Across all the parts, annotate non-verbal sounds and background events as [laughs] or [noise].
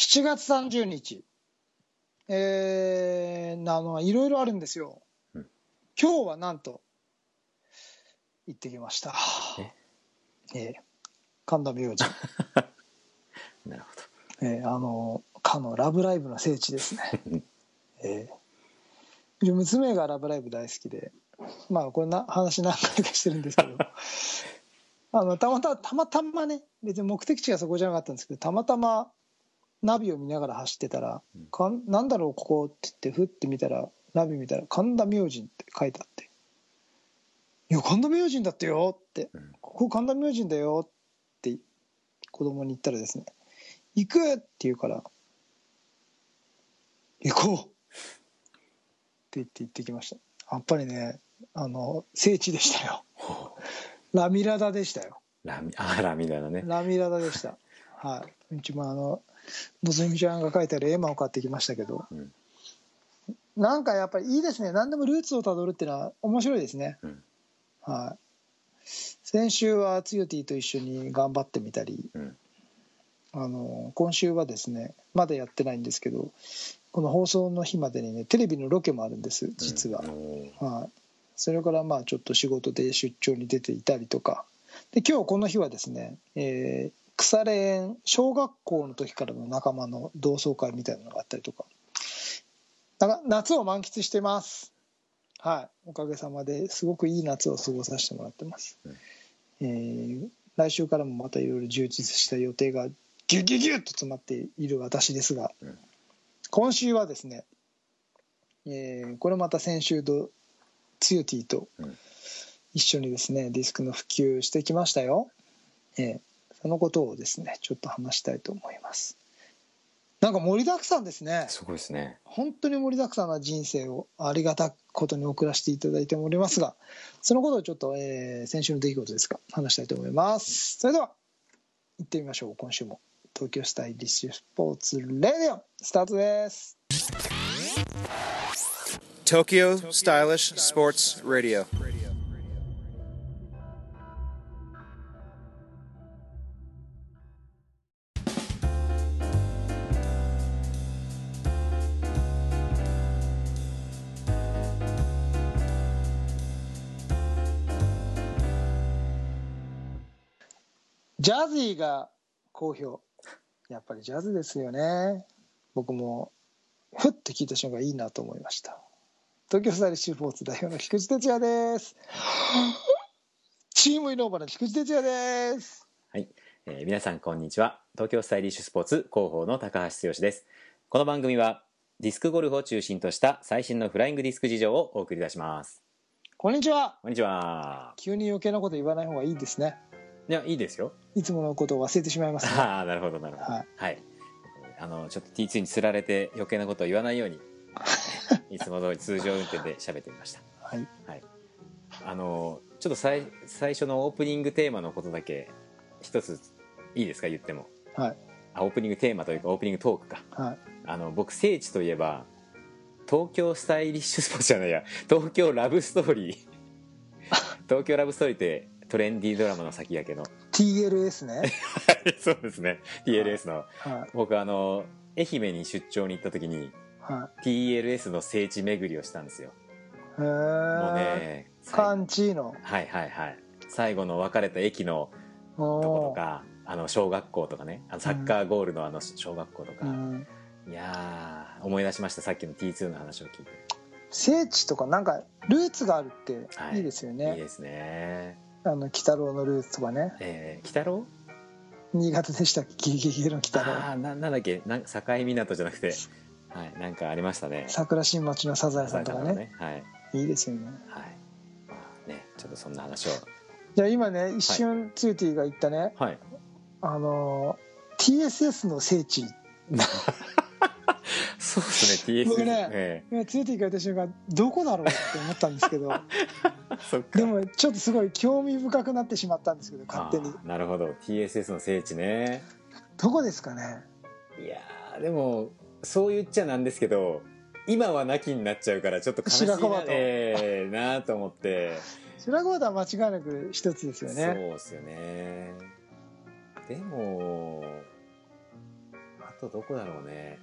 7月30日、えー、あのいろいろあるんですよ、うん。今日はなんと行ってきました。え？えー神田明神、[laughs] なるほえーあのかの「ラブライブ!」の聖地ですね。うん、えー娘が「ラブライブ!」大好きでまあこれな話何回かしてるんですけど。[laughs] あのたまたたまたまね別に目的地がそこじゃなかったんですけどたまたまナビを見ながら走ってたらうん「かんなんだろうここ」って言ってふって見たらナビ見たら「神田明神」って書いてあって「いや神田明神だってよ」って。うん「ここ神田明神だよ」って子供に言ったらですね「行く!」って言うから「行こう!」って言って行ってきました。やっぱりねあの聖地でしたよ。ほ [laughs] ラミラダでしたよ。うラミあラミだなね。ラミラダでした。はい。うちもあののぞみちゃんが書いてある絵馬を買ってきましたけど。うん。なんかやっぱりいいですね。何でもルーツをたどるっていうのは面白いですね。うん。はい。先週はつよティと一緒に頑張ってみたり。うん。あの今週はですねまだやってないんですけどこの放送の日までにねテレビのロケもあるんです実は。はい、それからまあちょっと仕事で出張に出ていたりとか。で今日この日はですね、えー腐れ縁小学校の時からの仲間の同窓会みたいなのがあったりとか。なんか夏を満喫してます。はい。おかげさまですごくいい夏を過ごさせてもらってます、うん。えー来週からもまたいろいろ充実した予定がギュギュギュッと詰まっている私ですが、うん。今週はですね、えーこれまた先週とつよティとうん。一緒にですねディスクの普及してきましたよ、えーそのことをですねちょっと話したいと思います。なんか盛りだくさんですね。すごいですね。本当に盛りだくさんな人生をありがたくことに送らせていただいておりますがそのことをちょっと、えー先週の出来事ですが話したいと思います。それでは行ってみましょう。今週も東京スタイリッシュスポーツレディオスタートです。Tokyo Stylish Sports Radio. ジャズィーが好評。やっぱりジャズですよね。僕もふって聞いた瞬間いいなと思いました。東京スタイリッシュスポーツ代表の菊池哲也です。チームイノーバの菊池哲也です。はい、えー皆さんこんにちは。東京スタイリッシュスポーツ広報の高橋剛です。この番組はディスクゴルフを中心とした最新のフライングディスク事情をお送り出します。こんにちは。こんにちは。急に余計なこと言わない方がいいですねいやいいですよ。いつものことを忘れてしまいますね。[laughs] ああなるほどなるほど。はい。はい、あのちょっと T2 につられて余計なことを言わないように [laughs] いつも通り通常運転で喋ってみました。はい。はい。あのちょっと最最初のオープニングテーマのことだけ一ついいですか？言っても。はい。あオープニングテーマというかオープニングトークか。はい。あの僕聖地といえば東京スタイリッシュスポーツじゃないや。東京ラブストーリー。[laughs] 東京ラブストーリーってトレンディードラマの先やけど TLS ね。[laughs] はいそうですね。TLS の。はい。僕あの愛媛に出張に行った時には TLS の聖地巡りをしたんですよ。いへもうえねカンチーノ。はいはいはい。最後の別れた駅のとことかあの小学校とかね。あのサッカーゴールのあの小学校とか、うん。いやー思い出しましたさっきの T2 の話を聞いて。聖地とかなんかルーツがあるってはいいいですよね、いいですねあの鬼太郎のルーツとかね。えー、鬼太郎？新潟でしたっけ？ゲゲゲの鬼太郎。ああななんだっけ？なん境港じゃなくて。はいなんかありましたね。桜新町のサザエさんとかね。はい。いいですよね。はい。まあねちょっとそんな話を。じゃあ今ね一瞬ツーティーが言ったね、はい。あの TSS の聖地 [laughs] そうですね TS [laughs] 僕ねえ今ツーティーが言った瞬間どこだろうって思ったんですけど。[laughs] でもちょっとすごい興味深くなってしまったんですけど勝手に。なるほど。TSS の聖地ね。どこですかね？いやーでもそう言っちゃなんですけど今はなきになっちゃうからちょっと悲しいなえーなと思って。白子は間違いなく一つですよそうねですよね。でもあとどこだろうね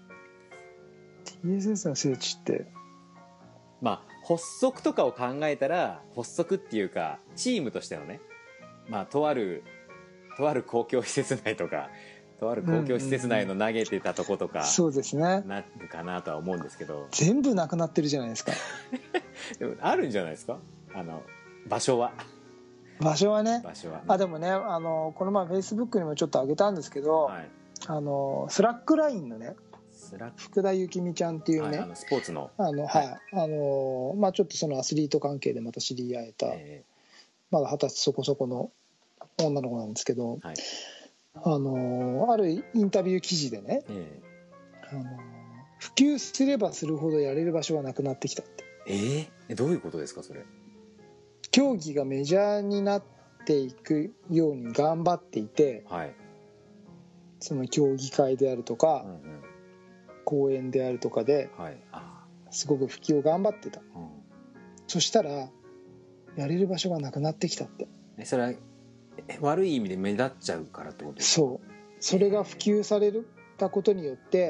TSS の聖地って。まあ発足とかを考えたら発足っていうかチームとしてのね。まあとあるとある公共施設内とかとある公共施設内の投げてたとことかそうですね。なるかなとは思うんですけど。全部なくなってるじゃないですか。[laughs] でもあるんじゃないですか？あの場所は。場所はね。場所は。あでもねあのこの前フェイスブックにもちょっと上げたんですけど、はい。あのスラックラインのね福田幸美ちゃんっていうね、あのスポーツの、あのはい、あのまあちょっとそのアスリート関係でまた知り合えた、え。まだ二十歳そこそこの女の子なんですけど、はい。あのあるインタビュー記事でねーえ。あの普及すればするほどやれる場所がなくなってきたって。ーえ？ーえどういうことですかそれ？競技がメジャーになっていくように頑張っていてはい、その競技会であるとかうんうん公演であるとかですごく普及を頑張ってた。ー、うん。そしたらやれる場所がなくなってきたって。えそれはえ悪い意味で目立っちゃうからってことそう。それが普及されたことによって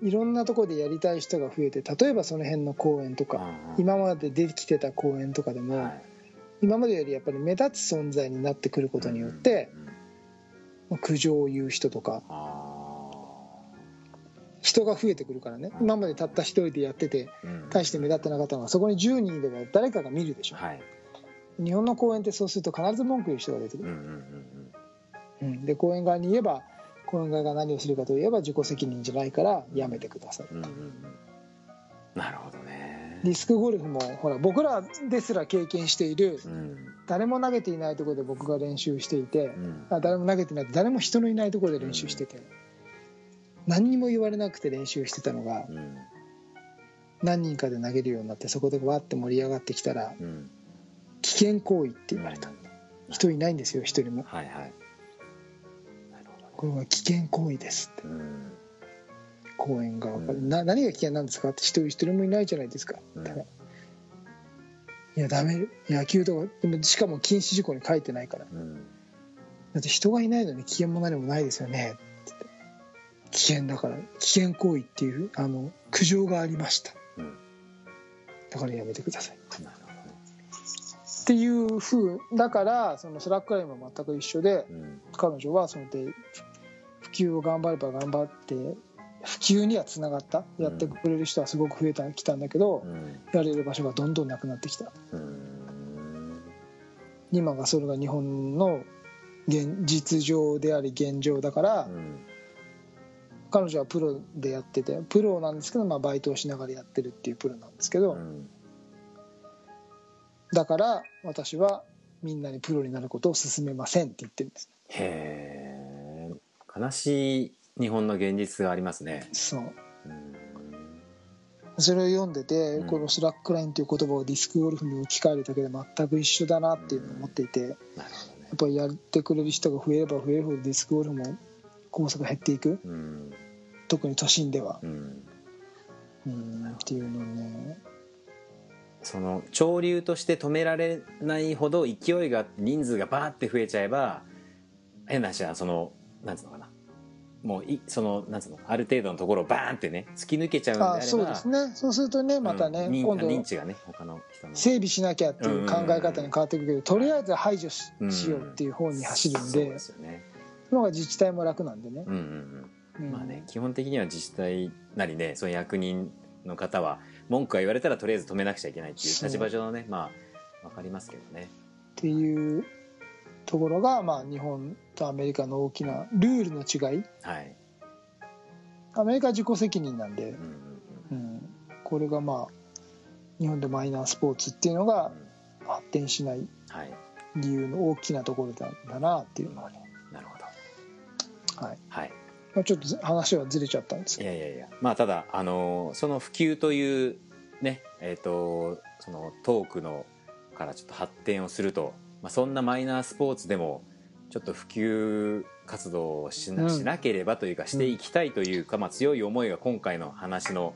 うん。いろんなところでやりたい人が増えて例えばその辺の公演とかうん今までできてた公演とかでも、はい。今までよりやっぱり目立つ存在になってくることによって、うんうんまあ苦情を言う人とかあ人が増えてくるからね。今までたった一人でやってて大して目立ってなかったのがそこに10人いれば誰かが見るでしょ。はい。日本の公演ってそうすると必ず文句言う人が出てくる、うんうんうんうん、で公演側に言えば公演側が何をするかといえば自己責任じゃないからやめてください。うんうんうん。うんなるほどね。ディスクゴルフもほら僕らですら経験しているうん。誰も投げていないところで僕が練習していて、うん。あ誰も投げてない誰も人のいないところで練習してて、何にも言われなくて練習してたのがうん何人かで投げるようになってそこでわって盛り上がってきたらうん危険行為って言われた。人いないんですよ一人も。はいはい。これは危険行為ですって。うん。公園側から、うん。な何が危険なんですか？って一人一人もいないじゃないですか、うん。だからいやダメ。野球とかでもしかも禁止事項に書いてないから。うん。だって人がいないのに危険も何もないですよね危険だから危険行為っていうあの苦情がありました。うん。だからやめてください。っていう風だからそのスラックラインも全く一緒でうん。彼女はそので普及を頑張れば頑張って普及にはつながった。やってくれる人はすごく増えたきたんだけど、うん。やれる場所がどんどんなくなってきた。うん。今がそれが日本の現実情であり現状だから、うん彼女はプロでやっててプロなんですけど、まあ、バイトをしながらやってるっていうプロなんですけど、うん。だから私はみんなにプロになることを勧めませんって言ってるんです。へえ悲しい日本の現実がありますね。そう。うん。それを読んでて、うん。このスラックラインという言葉をディスクゴルフに置き換えるだけで全く一緒だなっていうのを思っていて、やっぱりやってくれる人が増えれば増えるほどディスクゴルフもコースが減っていく。うん。特に都心では。うん。うんっていうのをね。その潮流として止められないほど勢いが人数がバーって増えちゃえば変な話はそのなんつうのかな。もういそのなんつうのある程度のところをバーンってね突き抜けちゃうんであればあそうですね。そうするとねまたね、うん認今度認知がね他の人の。整備しなきゃっていう考え方に変わってくるけど、とりあえず排除し,、うん。しようっていう方に走るんそうでですよね。その方が自治体も楽なんでね。うん、うんううん。んまあね基本的には自治体なりねその役人の方は文句が言われたらとりあえず止めなくちゃいけないっていう立場上のねまあわかりますけどね。っていうところが、まあ、日本とアメリカの大きなルールの違い。はい。アメリカは自己責任なんでうん、うんうん、これがまあ日本でマイナースポーツっていうのがうん発展しないはい。理由の大きなところなんだなっていうのはね、はい。はい。まあ、ちょっとず話はずれちゃったんですいけど。やいやいや。まあただあのーその普及というねえっ、とそのトークのからちょっと発展をすると、まあ、そんなマイナースポーツでもちょっと普及活動をしな,、うん。しなければというかしていきたいというか、まあ、強い思いが今回の話の、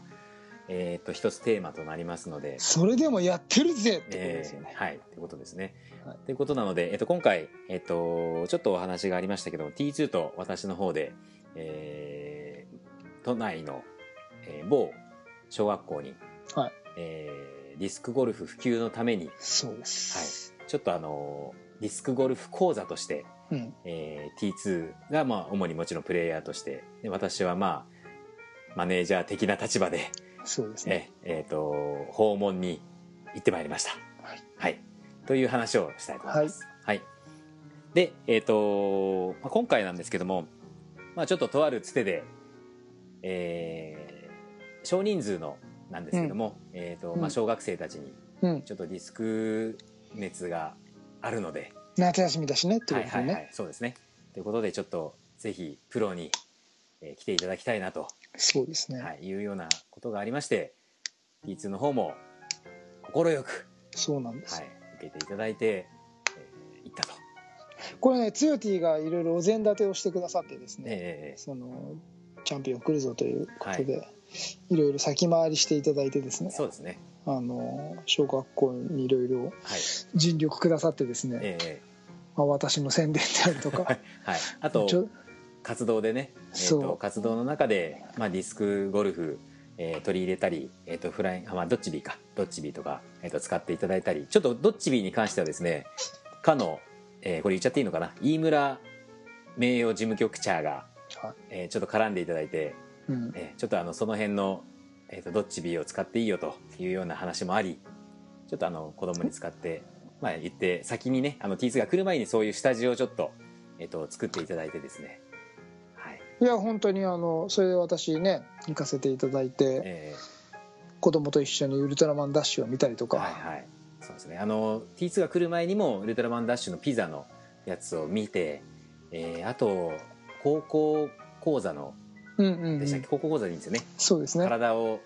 えー、と一つテーマとなりますので。それでもやってるぜってことですよね、えーはいということですね。はい。ということなので、えっと、今回、えっと、ちょっとお話がありましたけど T2 と私の方で、えー都内の、えー某小学校に、はい。えーディスクゴルフ普及のためにそうです、ちょっとあのディスクゴルフ講座として、うん。えー T2 がまあ主にもちろんプレイヤーとしてで私はまあマネージャー的な立場で、そうですね。ええーと訪問に行ってまいりました。はい。はい、という話をしたいと思います。はい、で、えっとまあ、今回なんですけども、まあ、ちょっととあるつてで、えー少人数のなんですけども、えーとまあ、うん。小学生たちにうん。ちょっとディスク熱があるので、夏休みだしねってことでね、はいはいはい、そうですね。ということでちょっとぜひプロに、えー来ていただきたいなと、そうですね、はい、いうようなことがありまして T2 の方も快く、そうなんです、はい、受けていただいて、えー行ったと。これねつよティがいろいろお膳立てをしてくださってですね、えそのチャンピオン来るぞということで、い、ろいろ先回りしていただいてですねーそうですね。あの小学校にいろいろはい。尽力くださってですね、えまあ、私の宣伝であるとかーはい。あと活動でね、えー、と活動の中で、まあ、ディスクゴルフ、えー取り入れたり、えー、とフラインあ、まあ、ドッチビーか。ドッチビーとか、えー、と使っていただいたり。ちょっとドッチビーに関してはですねかの、えーこれ言っちゃっていいのかな？飯村名誉事務局長が、はい。えーちょっと絡んでいただいて、うん、えーちょっとあのその辺の、えー、とドッチビーを使っていいよというような話もありちょっとあの子供に使って、まあ、言って先にねあの T2 が来る前にそういう下地をちょっと,、えー、と作っていただいてですね。はいいや本当にあのそれで私ね行かせていただいてえ子供と一緒にウルトラマンダッシュを見たりとーか、はいはい。そうですね。あの T2 が来る前にもウルトラマンダッシュのピザのやつを見て、えーあと高校講座のうんうんうん。でしたっけ、高校講座でいいんですよね。そうですね。体を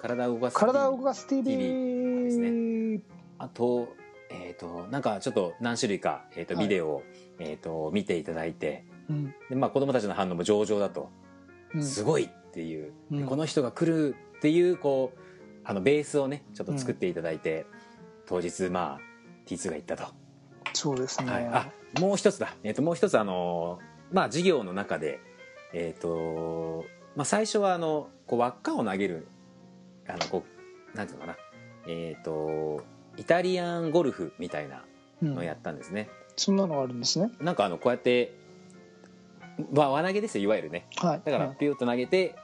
体を動かす体を動かす TV, TV ですあと,、えー、となんかちょっと何種類か、えー、とはい。ビデオを、えー、と見ていただいてうんで、まあ、子供たちの反応も上々だと、うん。すごいっていう、この人が来るっていうこうあのベースをねちょっと作っていただいて、当日まあ T2 が行ったと、そうですね、はい、あもう一つだ、えー、ともう一つあのまあ授業の中でえっ、とまあ最初はあのこう輪っかを投げるあのこうなんていうのかな。えっ、とイタリアンゴルフみたいなうん。のをやったんですね、そんなのがあるんですね。なんかあのこうやってわ輪投げですよいわゆるね。はい。だからはい。ピューッと投げて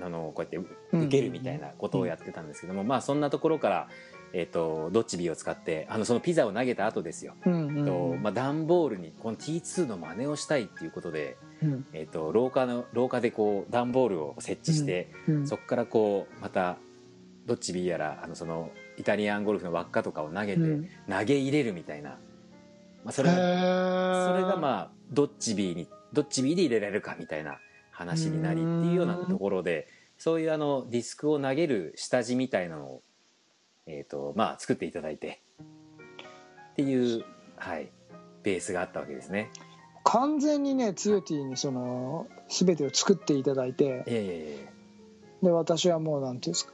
あのこうやって受けるみたいなことをやってたんですけども、まあそんなところから、えー、とドッチビーを使ってあのそのピザを投げた後ですよ、うんうんとまあ、段ボールにこの T2 の真似をしたいっていうことで、うん。えー、と廊下の廊下でこう段ボールを設置して、うん。そこからこうまたドッチビーやらあのそのイタリアンゴルフの輪っかとかを投げて、うん。投げ入れるみたいな、まあ、それがそれがまあどっちビーにどっちビーで入れられるかみたいな話になりっていうようなところでそういうあのディスクを投げる下地みたいなのを、えーとまあ、作っていただいてっていう、はい、ベースがあったわけですね。完全にねつよティにその全てを作っていただいてえで私はもうなんていうんですか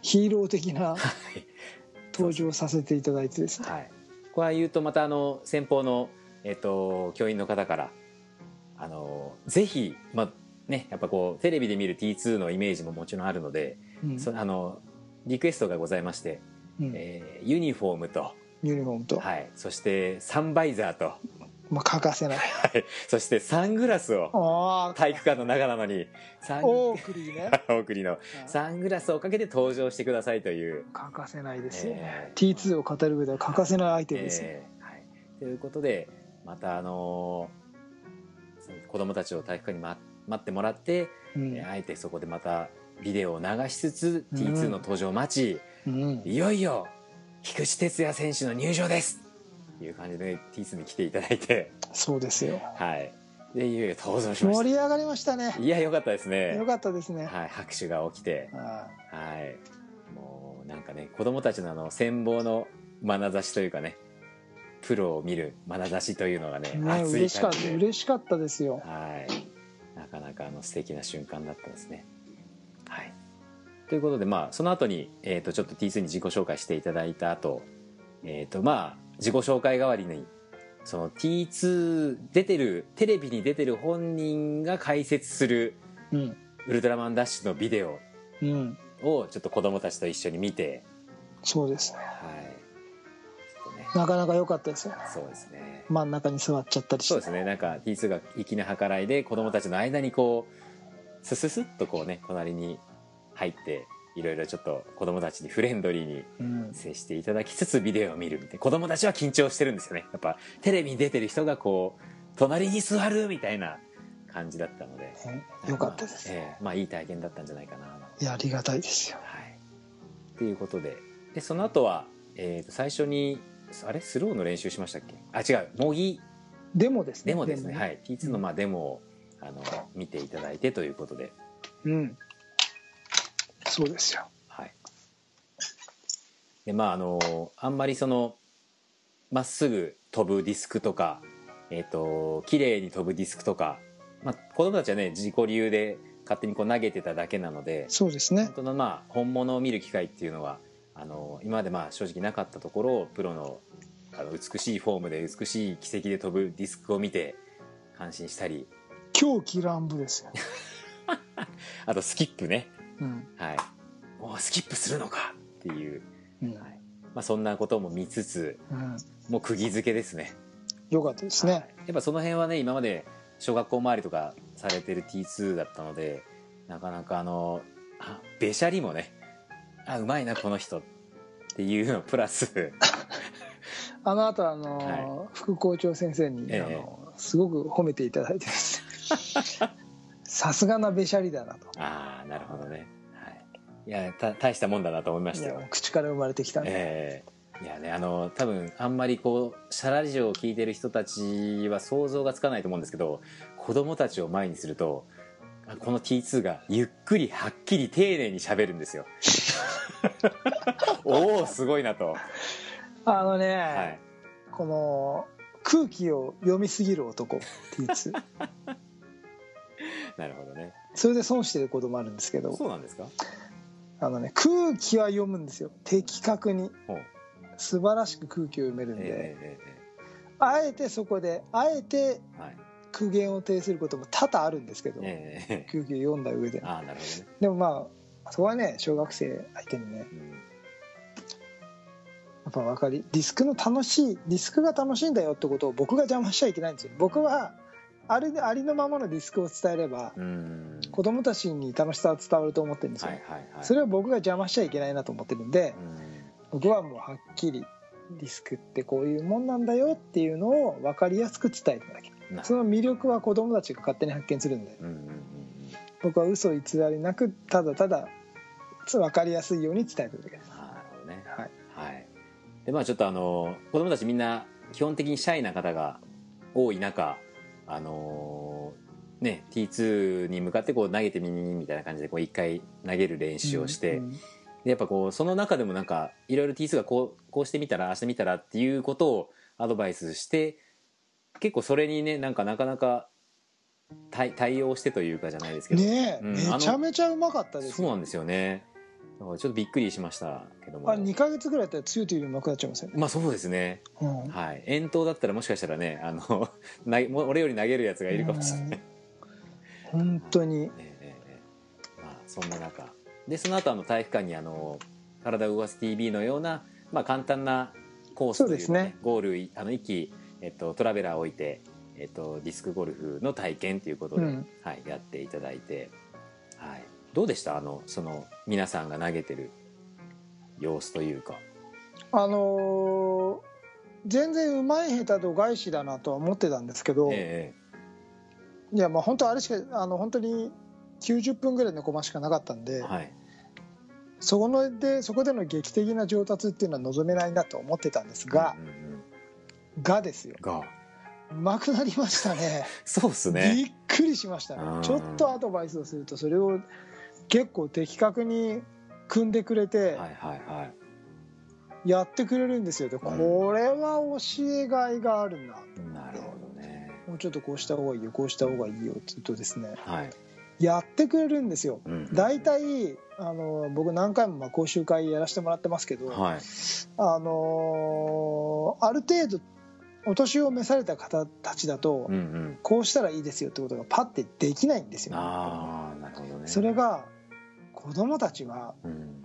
ヒーロー的なえ [laughs] 登場させていただいてですね。はい、これは言うとまたあの先方の、えっと教員の方からあのぜひ、まあね、やっぱこうテレビで見る T2 のイメージももちろんあるので、うん。そあのリクエストがございまして、うん。えーユニフォームと、ユニフォームと、はい、そしてサンバイザーと、まあ、欠かせない。はい。そしてサングラスを体育館の中なのにサンオークリーね。[laughs] 大送りのサングラスをかけて登場してくださいという。欠かせないですよ。ね、え T2 を語る上では欠かせないアイテムですよ、えー。はい、ということでまたあのー子供たちを体育館に、ま、待ってもらって、うん。えーあえてそこでまたビデオを流しつつ、うん。T2 の登場を待ちうん。いよいよ菊池哲也選手の入場です。っていう感じで T2 に来ていただいて。そうですよ。はい。でいよいよ登場しまし盛り上がりましたね。たいやよかったですね。よかったですね、はい、拍手が起きて。あはい。もうなんかね子供たちのあの羨望の眼差しというかねプロを見る眼差しというのがねあね熱い嬉しかった感じで嬉しかったですよ。はい。なかなかあの素敵な瞬間だったですね。はい。ということでまあその後に、えー、とちょっと T2 に自己紹介していただいた後えっ、とまあ自己紹介代わりにその T2 出てるテレビに出てる本人が解説するうん。ウルトラマンダッシュのビデオうん。をちょっと子供たちと一緒に見てそうですね。はいなかなか良かったですよ。ねそうですね。真ん中に座っちゃったりして。そうですね。なんか T2 が粋な計らいで子供たちの間にこうスススッとこうね隣に入っていろいろちょっと子供たちにフレンドリーにうん接していただきつつビデオを見るみたいな。子供たちは緊張してるんですよね。やっぱテレビに出てる人がこう隣に座るみたいな感じだったので。ね良かったです、まあええ。まあいい体験だったんじゃないかな。はいいやありがたいですよ。い。ということで。でその後は、えーと最初にあれ？スローの練習しましたっけ？あ違う。模擬。デモですね。デモですね。はい。T2 のまあデモをあの見ていただいてということで。うんそうですよ。はい。でまああのあんまりそのまっすぐ飛ぶディスクとかえっ、と綺麗に飛ぶディスクとか、まあ、子供たちはね自己流で勝手にこう投げてただけなのでそうですね。本当のまあ本物を見る機会っていうのはあの今までまあ正直なかったところプロのあの美しいフォームで美しい軌跡で飛ぶディスクを見て感心したり。狂気乱舞ですよ、[laughs] あとスキップね。うん。はい。もうスキップするのか！っていう、うん。はい。まあ、そんなことも見つつうん、もう釘付けですね。よかったですね。やっぱその辺はね今まで小学校周りとかされてる T2 だったのでなかなかあのあべしゃりもねあうまいなこの人。っていうのプラス。[laughs] あの後あの、は副校長先生に、ええ。あのすごく褒めていただいて [laughs] さすがなべしゃりだなと。ああなるほどね、はい、いやた大したもんだなと思いまいしたよ。口から生まれてきたんで、ええ。いやねあの多分あんまりこうシャラジオを聞いてる人たちは想像がつかないと思うんですけど子供たちを前にするとあこの T2 がゆっくりはっきり丁寧に喋るんですよ [laughs] おおすごいなと、あのね、はい、この空気を読みすぎる男 T2 [laughs] なるほどね。それで損してることもあるんですけど。そうなんですか？あのね空気は読むんですよ。的確に。素晴らしく空気を読めるんで、えええあえてそこであえて苦言を呈することも多々あるんですけど、ええ空気を読んだ上でああなるほどね、でもまあそこはね小学生相手にねうん。やっぱ分かりディスクの楽しいディスクが楽しいんだよってことを僕が邪魔しちゃいけないんですよ。僕はあれでありのままのディスクを伝えればうん。子供たちに楽しさは伝わると思ってるんですよ、はいはいはい。それを僕が邪魔しちゃいけないなと思ってるんでうん。僕はもうはっきりディスクってこういうもんなんだよっていうのを分かりやすく伝えてだけ。なその魅力は子供たちが勝手に発見するんで。うん僕は嘘偽りなくただただ分かりやすいように伝えてるだけです。ね。はい。はい、でまあちょっとあの子供たちみんな基本的にシャイな方が多い中あのーね T2 に向かってこう投げてみみたいな感じでこう一回投げる練習をして、うんでやっぱこうその中でもなんかいろいろ T2 がこうこうしてみたらああしてみたらっていうことをアドバイスして結構それにねなんかなかなか対対応してというかじゃないですけど、ねえ、うんめちゃめちゃうまかったですよ。そうなんですよね。だからちょっとびっくりしましたけども。あれ2か月ぐらいやったら強いというよりうまくなっちゃいますよね、まあそうですね。うん。はい、遠投だったらもしかしたらねあの [laughs] 投げもう俺より投げるやつがいるかもしれない、本当に。[laughs] ええええええ。まあそんな中。でその後あの体育館にあの体を動かす TV のような、まあ、簡単なコースというそうですね。ゴールいあの1機、えっと、トラベラーを置いて、えっと、ディスクゴルフの体験ということで、うん。はい、やっていただいて、はい、どうでした？あのその皆さんが投げてる様子というか。あのー全然うまい下手度外視だなとは思ってたんですけど、えいやまあ本当あれしかあの本当に90分ぐらいのコマしかなかったんで、えはい。そこのでそこでの劇的な上達っていうのは望めないなと思ってたんですがうん、うんうん。がですよ。がうまくなりましたね。[laughs] そうっすびねっくりしましたちょっとアドバイスをするとそれを結構的確に組んでくれてはいはいはい。やってくれるんですよ。でこれは教えがいがあるな。なるほどね。もうちょっとこうした方がいいよこうした方がいいよって言うとですねはい、やってくれるんですよ。うん。大体あの僕何回もまあ講習会やらせてもらってますけど、はい。あのーある程度お年を召された方たちだと、うんうん。こうしたらいいですよってことがパッてできないんですよ、ああなるほどね。それが子供たちはうん。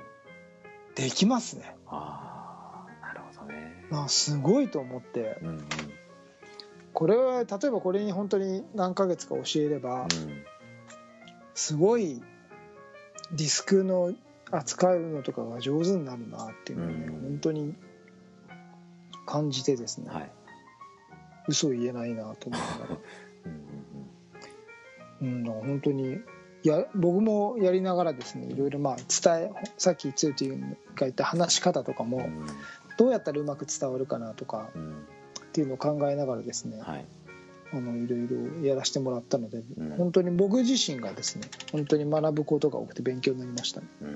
できますね。ああなるほどね。あすごいと思って。うんうん。これは例えばこれに本当に何ヶ月か教えればうん。すごいディスクの扱うのとかが上手になるなっていうのをね、うん。本当に感じてですね、はい嘘を言えないなと思いながら、[laughs] うんうん。うん、だから本当にや僕もやりながらですねいろいろまあ伝えさっきつゆというが言った話し方とかもうん。どうやったらうまく伝わるかなとかうんっていうのを考えながらですねはい。あのいろいろやらせてもらったので、うん。本当に僕自身がですね本当に学ぶことが多くて勉強になりましたね。うん。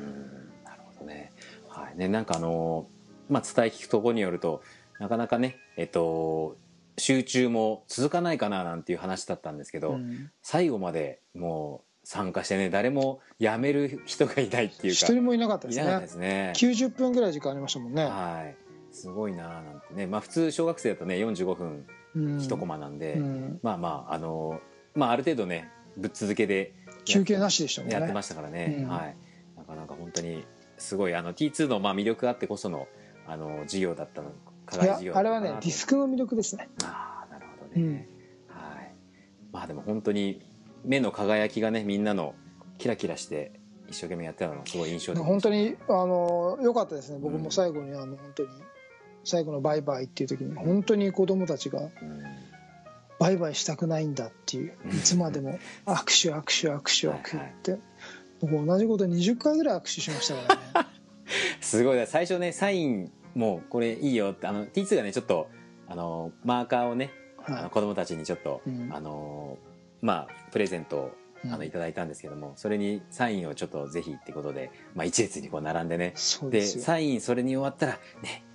なるほどね。はい。ねなんかあのまあ伝え聞くところによるとなかなかねえっと集中も続かないかななんていう話だったんですけど、うん。最後までもう参加してね誰も辞める人がいないっていうか。一人もいなかったですいなかったねですね。90分ぐらい時間ありましたもんね、はい。すごいなあなんてね。まあ普通小学生だとね45分うん。一コマなんで、うん。まあまああのまあある程度ねぶっ続けで休憩なしでしたもんね。やってましたからね、うん。はい。なかなか本当にすごいあの T2 のまあ魅力があってこそのあの授業だったの課いやあれはねディスクの魅力ですね。ああなるほどね、うん。はい。まあでも本当に目の輝きがねみんなのキラキラして一生懸命やってたのがすごい印象的本当にあの良かったですね。僕うん。も最後にあの本当に最後のバイバイっていう時に本当に子供たちがうん。バイバイしたくないんだっていういつまでも [laughs] 握手握手握手握手って僕同じこと20回ぐらい握手しましたからね。[laughs] すごい最初ねサインもうこれいいよってあの T2 がねちょっとあのマーカーをね、あのは子供たちにちょっと、うん。あのまあプレゼントをあうん。のいただいたんですけども、それにサインをちょっとぜひってことで、まあ、一列にこう並んでね。でサインそれに終わったら「ね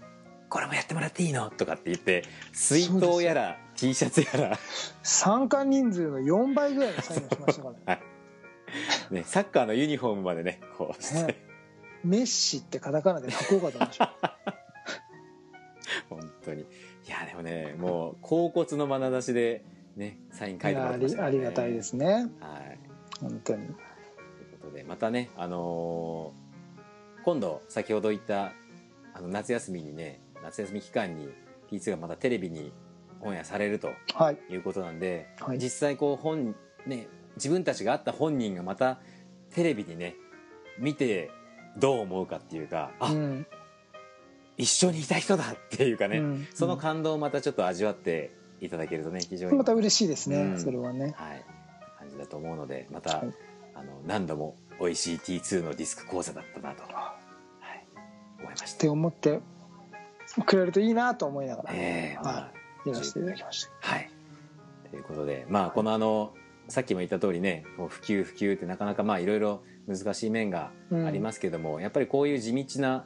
これもやってもらっていいの?」とかって言って水筒やら T シャツやら、参加人数の4倍ぐらいのサインをしましたからね。[laughs] ね、サッカーのユニフォームまでねこうして、ね。メッシってカタカナで書こうかと思いました本当に。いやでもねもう甲骨の眼差しでねサイン書いてもらってまね、ありがたいですね。はい本当に。ということでまたねあのー今度先ほど言ったあの夏休みにね夏休み期間に T2 がまたテレビにオンエアされるとはい。いうことなんで、はい。実際こう本ね自分たちが会った本人がまたテレビにね見てどう思うかっていうかあ、うん一緒にいた人だっていうかね、うん。その感動をまたちょっと味わっていただけるとね非常にまた嬉しいですね、うん。それはね。はい、感じだと思うのでまた、はい。あの何度も美味しい T2 のディスク講座だったなと、はい、思いましったて。思ってくれるといいなと思いながら。ええまあはやらせていただきました。はい。ということで、まあ、このあの、さっきも言った通りね、普及普及ってなかなかまあいろいろ難しい面がありますけども、やっぱりこういう地道な、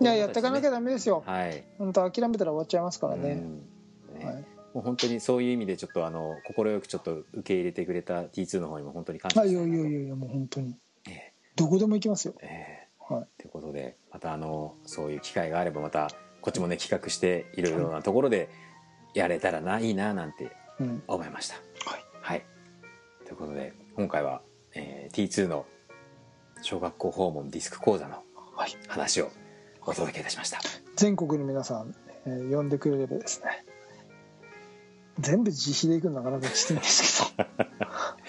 いややっていかなきゃゃダメですよ。はい。本当諦めたら終わっちゃいますからね、うん。ね。はい。もう本当にそういう意味でちょっとあの、快くちょっと受け入れてくれた T2 の方にも本当に感謝あいやいやいやいやもう本当に。ええ。どこでも行きますよ。えはい。えということで、またあの、そういう機会があればまた、こっちもね、企画していろいろなところでやれたらな、いいな、なんてうん。思いました。はい。はい。ということで、今回は、えー T2 の小学校訪問ディスク講座のはい。話をお届けいたしました。全国の皆さん、えー呼んでくれればですね。全部自費で行くのなかなかきついんですけど。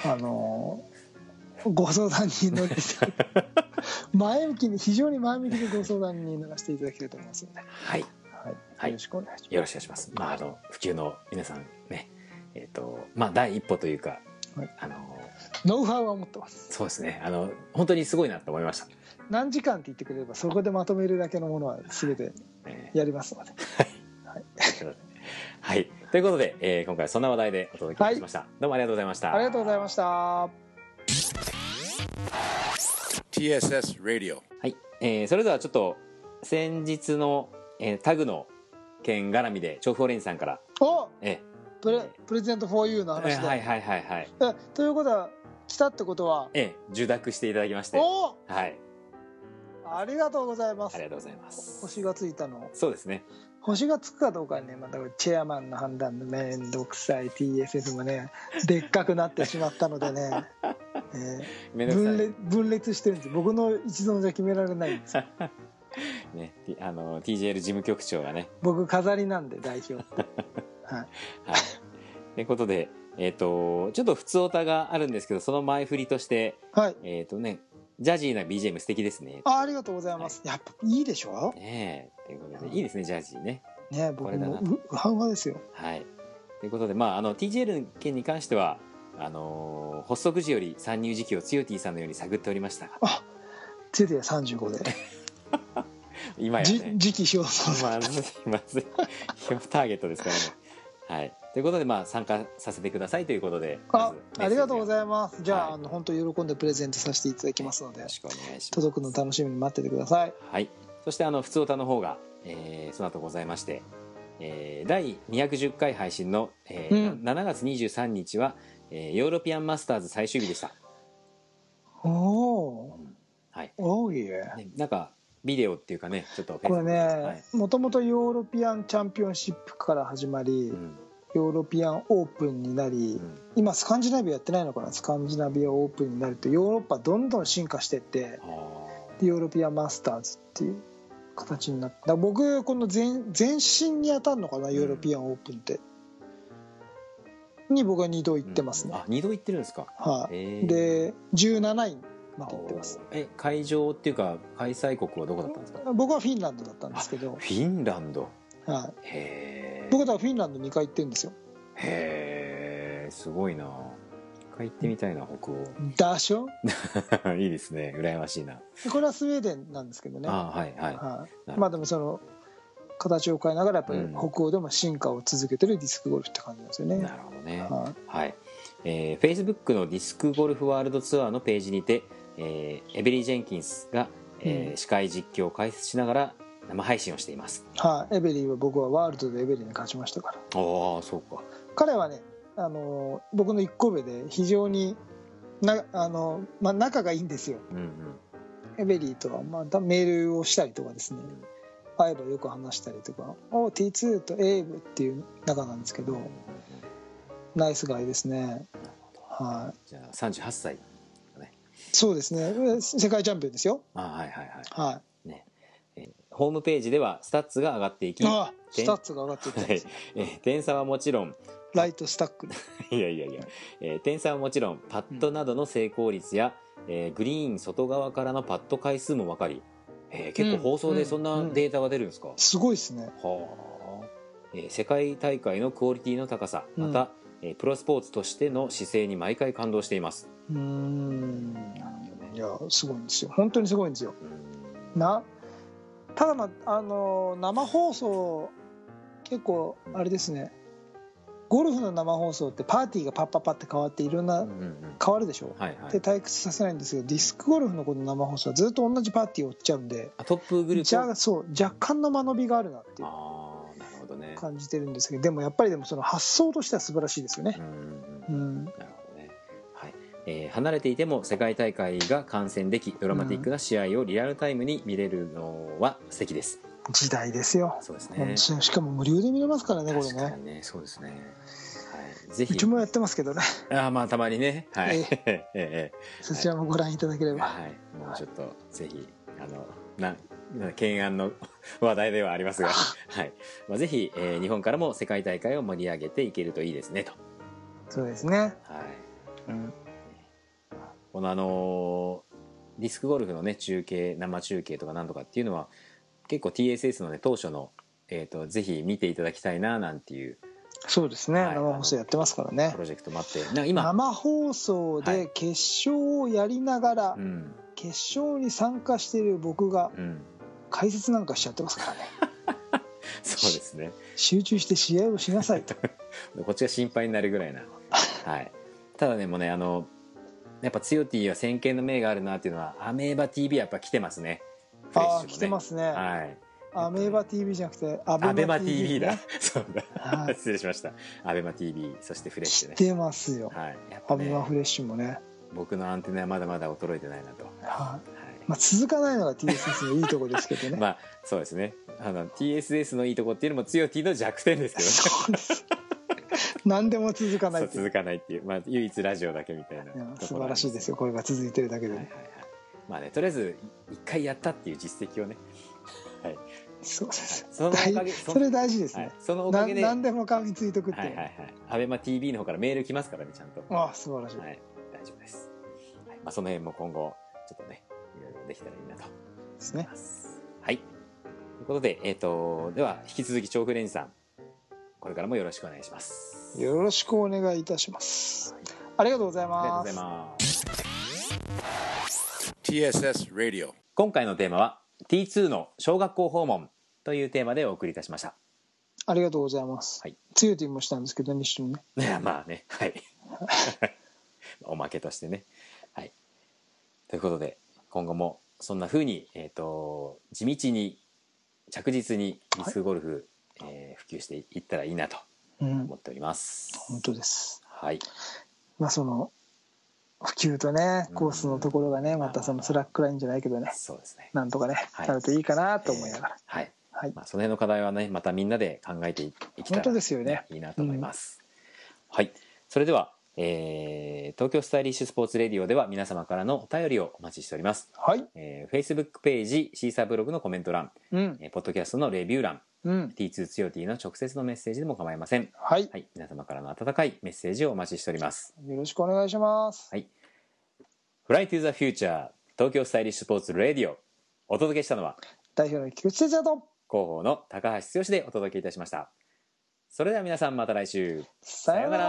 [laughs] あのーご相談に乗っていただいて前向きに非常に前向きにご相談に乗らせていただけると思いますので、はい。はい。はい。よろしくお願いします。よろしくお願いします。まあ、あの、普及の皆さんね、えっ、と、まあ、第一歩というか、はい。あの、ノウハウは持ってますそうですね、あの、本当にすごいなと思いました。何時間って言ってくれればそこでまとめるだけのものは全てえやりますのでーはい。ということで、えー今回はそんな話題でお届けしました。どうもありがとうございました。ありがとうございました。TSS Radio. はい、えーそれではちょっと先日の、えータグの件絡みで調布オレンジさんから、おえプレプレゼント for you のー話で、はいはいはいはい、え [laughs] ということは来たってことは？えー受諾していただきまして、おはい、ありがとうございます。ありがとうございます。星がついたの？そうですね。星がつくかどうかはねまたチェアマンの判断でめんどくさい。TSS もねでっかくなってしまったのでね、[laughs] えー分裂分裂してるんです。僕の一存じゃ決められないんですよ。[laughs] ね、あの TJL 事務局長がね。僕飾りなんで代表って、はい、はい。ということでえっ、とちょっと普通オタがあるんですけどその前振りとしてはい、えっ、とねジャジーな BGM 素敵ですね。あありがとうございます、やっぱいいでしょ？ねえということでい。いですねジャジーね。ね僕もううはうはですよはいということでまああの TJL 件に関してはあのー発足時より参入時期をつよ T さんのように探っておりましたあついて35で、じ今やね時期表彰まずいまずいターゲットですからねはい。ということでまあ参加させてくださいということであありがとうごいざいます。じゃあ,、はい。あの本当喜んでプレゼントさせていただきますのでよろしくお願いします。届くの楽しみに待っててください。はい。そしてあの普通歌の方が、えーその後ございまして、えー第210回配信の、えーうん。7月23日は、えーヨーロピアンマスターズ最終日でした、おおはい。おおいえねなんかビデオっていうかねちょっとこれね、はい。もともとヨーロピアンチャンピオンシップから始まり、うん。ヨーロピアンオープンになり、うん。今スカンジナビアやってないのかな？スカンジナビアオープンになるとヨーロッパどんどん進化してってヨーロピアンマスターズっていう形になって僕この前前身に当たるのかな？ヨーロピアンオープンって、に僕は2度行ーってますね、あ二度行ってるんですか？はい、で17位まで行ってます。え会場っていうか開催国はどこだったんですか？僕はフィンランドだったんですけど、フィンランド？はい、へえ僕だフィンランド2回行ってるんですよ。へえすごいな。一回行ってみたいな北ダーショ欧 [laughs] いいですね。羨ましいな。これはスウェーデンなんですけどね。あはいはい。はい、まあでもその形を変えながらやっぱりうん。北欧でも進化を続けてるディスクゴルフって感じなんですよね、なるほどね。はい。はい、えー、Facebook のディスクゴルフワールドツアーのページにて、えーエベリー・ジェンキンスが、えーうん。司会実況を解説しながら生配信をしています。はい、エベリーは僕はワールドでエベリーに勝ちましたから。ああそうか。彼はねあの僕の1個上で非常になあの、まあ、仲がいいんですよ。うんうん。エベリーとはまたメールをしたりとかですね。会えばよく話したりとか「お T2 とエイブ」っていう仲なんですけどナイスガイですね。はい。じゃあ38歳ね。そうですね。世界チャンピオンですよ。あはいはいはい。はい。ね。えーホームページではスタッツが上がっていき、スタッツが上がっていったんでい。えー点差はもちろんライトスタック。で [laughs] いやいやいや、えー点差はもちろんパットなどの成功率や、えーグリーン外側からのパット回数も分かり、えー結構放送でそんなデータが出るんですか、すごいですね。はあ、えー世界大会のクオリティの高さうん。また、えープロスポーツとしての姿勢に毎回感動しています。うーん。いやすごいんですよ。本当にすごいんですよ。なただまああの生放送結構あれですね。ゴルフの生放送ってパーティーがパッパッパって変わっていろんなうんうんうん。変わるでしょ。はいはい。で退屈させないんですけどディスクゴルフのこの生放送はずっと同じパーティーを追っちゃうんで。あトップグループをじゃあそう若干の間延びがあるなっていうどね。感じてるんですけどでもやっぱりでもその発想としては素晴らしいですよね。なるほどね、はい。えー離れていても世界大会が観戦できドラマティックな試合をリアルタイムに見れるのは素敵です、時代ですよ。そうですね。しかも無料で見れますからねこれねね。そうですね、はい、ぜひ。うちもやってますけどね。あーまあたまにね。はい、え。[laughs] ええ。そちらもご覧いただければ。はい。もうちょっとぜひあのなな懸案の [laughs] 話題ではありますが、はい。まあ、ぜひ、えー日本からも世界大会を盛り上げていけるといいですねと、そうですね。はい、うん。このあのーディスクゴルフのね中継生中継とかなんとかっていうのは結構 TSS のね当初の、えー、とぜひ見ていただきたいななんていうそうですね。はい。生放送やってますからね。プロジェクトもあって。な今、生放送はでい。決勝をやりながらうん。決勝に参加している僕がうん、解説なんかしちゃってますからね。[laughs] そうですね。集中して試合をしなさいと。[laughs] こっちが心配になるぐらいな、はい、ただねもうねあのやっぱ強 T は先見の明があるなっていうのはアメーバ TV やっぱ来てますね。フレッシュもね。ああ来てますね。はいアメーバ TV じゃなくてアアベマベマ TV TV だね。[laughs] そうだ、はい。失礼しました。アベマ TV そしてフレッシュね。来てますよ。はい。やっぱね。アベマフレッシュもね。僕のアンテナはまだまだ衰えてないなと、ははい。まあ、続かないのが TSS のいいとこですけどね、[laughs] まあそうですね。あの TSS のいいとこっていうのも強 T の弱点ですけどね。そうです。何でも続かない続かないっていう、まあ、唯一ラジオだけみたいな素晴らしいですよ。これが続いてるだけで、はいはいはい。まあねとりあえず一回やったっていう実績をね、はいそうですそのおかげ大それ大事ですね、はい、そのおなかげで。何でも噛みついとくって、はいはいはい。アベマ t v の方からメール来ますからねちゃんと。ああ素晴らしい、はい。大丈夫です、はい。まあ、その辺も今後ちょっとねいろいろできたらいいなとですね。はい。ということで、えっ、と、では、引き続き、調布レンジさん、これからもよろしくお願いします。よろしくお願いいたします。ありがとうございありがとうますございます。TSS Radio. 今回のテーマは、T2 の小学校訪問というテーマでお送りいたしました。ありがとうございます、はいつゆティもしたんですけどね一緒にねいや、[laughs] まあね、はい。[laughs] おまけとしてね。はい。ということで、今後もそんな風に、えっ、と、地道に、着実にディスクゴルフ、えー普及していったらいいなとうん思っております。本当ですはい。まあその普及とねコースのところがねまたそのスラックラインじゃないけどねそうですね。なんとかねはいなるといいかなと思いながらはい。はいまあ、その辺の課題はね、またみんなで考えていきたら、本当ですよねいいなと思います。はい。それでは、えー東京スタイリッシュスポーツレディオでは皆様からのお便りをお待ちしております。はい。えー、Facebook ページ、 Seesaa ブログのコメント欄、うん。えーポッドキャストのレビュー欄、うん。T2 つよ T の直接のメッセージでも構いません。はい。はい。皆様からの温かいメッセージをお待ちしております。よろしくお願いします。はい。Fly to the Future 東京スタイリッシュスポーツレディオ。お届けしたのは？代表の菊池哲也と。広報の高橋剛でお届けいたしました。それでは皆さんまた来週。さようなら